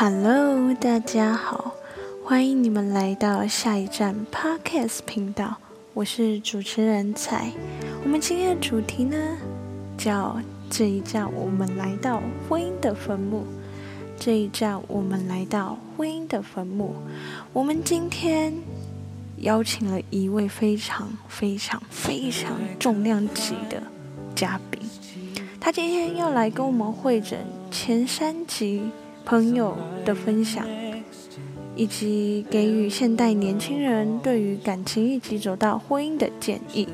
Hello，大家好，欢迎你们来到下一站 Podcast 频道，我是主持人彩。我们今天的主题呢，叫这一站我们来到婚姻的坟墓。这一站我们来到婚姻的坟墓。我们今天邀请了一位非常非常非常重量级的嘉宾，他今天要来跟我们会诊前三集。朋友的分享，以及给予现代年轻人对于感情以及走到婚姻的建议。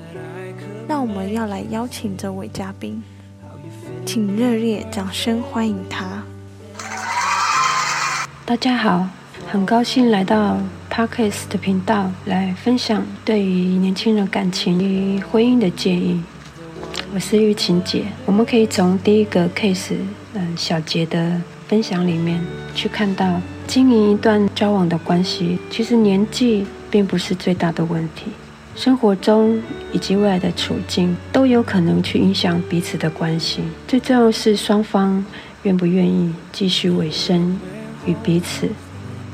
那我们要来邀请这位嘉宾，请热烈掌声欢迎他。大家好，很高兴来到 Parkes 的频道来分享对于年轻人感情与婚姻的建议。我是玉琴姐，我们可以从第一个 case，嗯，小杰的。分享里面去看到，经营一段交往的关系，其实年纪并不是最大的问题，生活中以及未来的处境都有可能去影响彼此的关系。最重要是双方愿不愿意继续委身与彼此，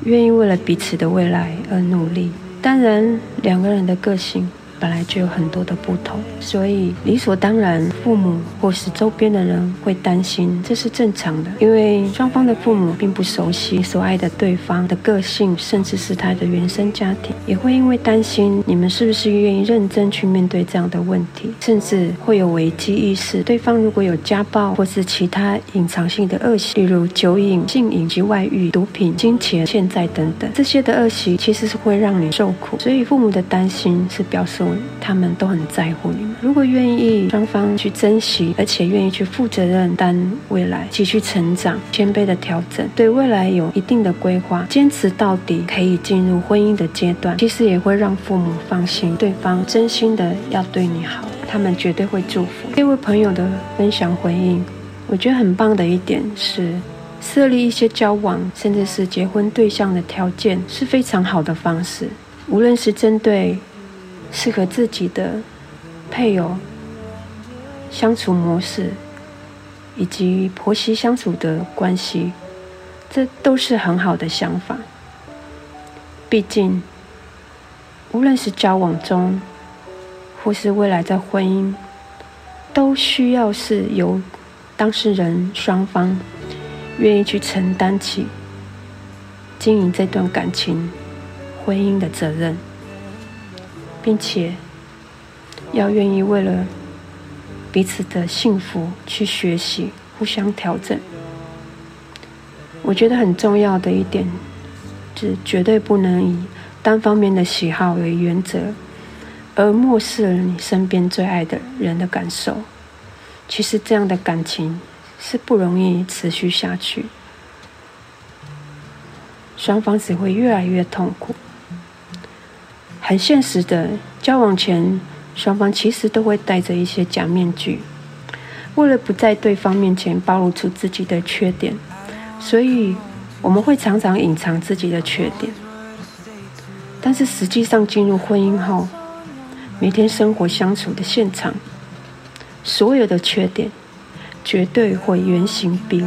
愿意为了彼此的未来而努力。当然，两个人的个性。本来就有很多的不同，所以理所当然，父母或是周边的人会担心，这是正常的。因为双方的父母并不熟悉所爱的对方的个性，甚至是他的原生家庭，也会因为担心你们是不是愿意认真去面对这样的问题，甚至会有危机意识。对方如果有家暴或是其他隐藏性的恶习，例如酒瘾、性瘾及外遇、毒品、金钱、欠债等等，这些的恶习其实是会让你受苦。所以父母的担心是表示。他们都很在乎你们。如果愿意双方去珍惜，而且愿意去负责任、担未来、继续成长、谦卑的调整，对未来有一定的规划，坚持到底，可以进入婚姻的阶段，其实也会让父母放心，对方真心的要对你好，他们绝对会祝福。这位朋友的分享回应，我觉得很棒的一点是，设立一些交往甚至是结婚对象的条件是非常好的方式，无论是针对。适合自己的配偶相处模式，以及婆媳相处的关系，这都是很好的想法。毕竟，无论是交往中，或是未来在婚姻，都需要是由当事人双方愿意去承担起经营这段感情、婚姻的责任。并且要愿意为了彼此的幸福去学习，互相调整。我觉得很重要的一点是，绝对不能以单方面的喜好为原则，而漠视了你身边最爱的人的感受。其实这样的感情是不容易持续下去，双方只会越来越痛苦。很现实的，交往前双方其实都会戴着一些假面具，为了不在对方面前暴露出自己的缺点，所以我们会常常隐藏自己的缺点。但是实际上进入婚姻后，每天生活相处的现场，所有的缺点绝对会原形毕露，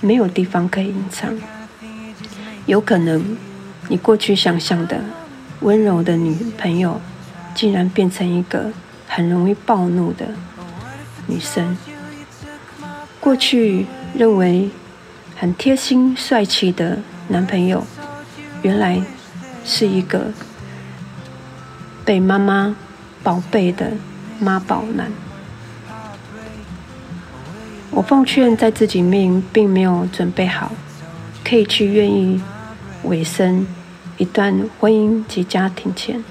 没有地方可以隐藏。有可能你过去想象的。温柔的女朋友，竟然变成一个很容易暴怒的女生。过去认为很贴心帅气的男朋友，原来是一个被妈妈宝贝的妈宝男。我奉劝在自己命并没有准备好，可以去愿意委身。一段婚姻及家庭前，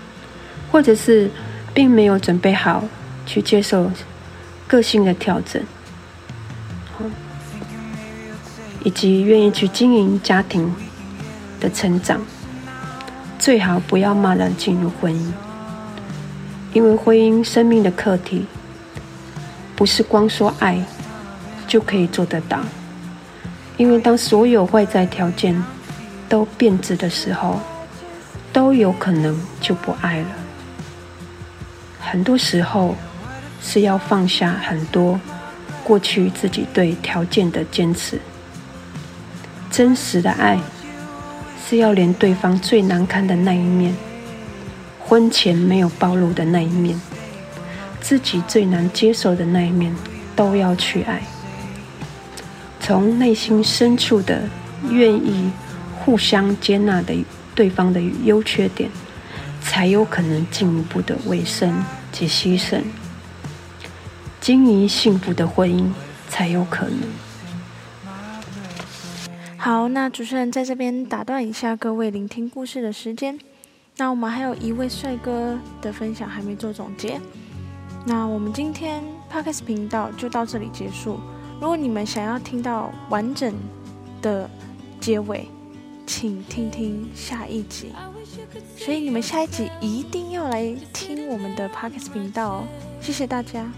或者是并没有准备好去接受个性的调整，以及愿意去经营家庭的成长，最好不要贸然进入婚姻，因为婚姻生命的课题不是光说爱就可以做得到，因为当所有外在条件都变质的时候。都有可能就不爱了。很多时候是要放下很多过去自己对条件的坚持，真实的爱是要连对方最难堪的那一面，婚前没有暴露的那一面，自己最难接受的那一面，都要去爱。从内心深处的愿意互相接纳的对方的优缺点，才有可能进一步的委身及牺牲，经营幸福的婚姻才有可能。好，那主持人在这边打断一下各位聆听故事的时间。那我们还有一位帅哥的分享还没做总结，那我们今天 p a r k s 频道就到这里结束。如果你们想要听到完整的结尾，请听听下一集。所以你们下一集一定要来听我们的 Parkes 频道哦！谢谢大家。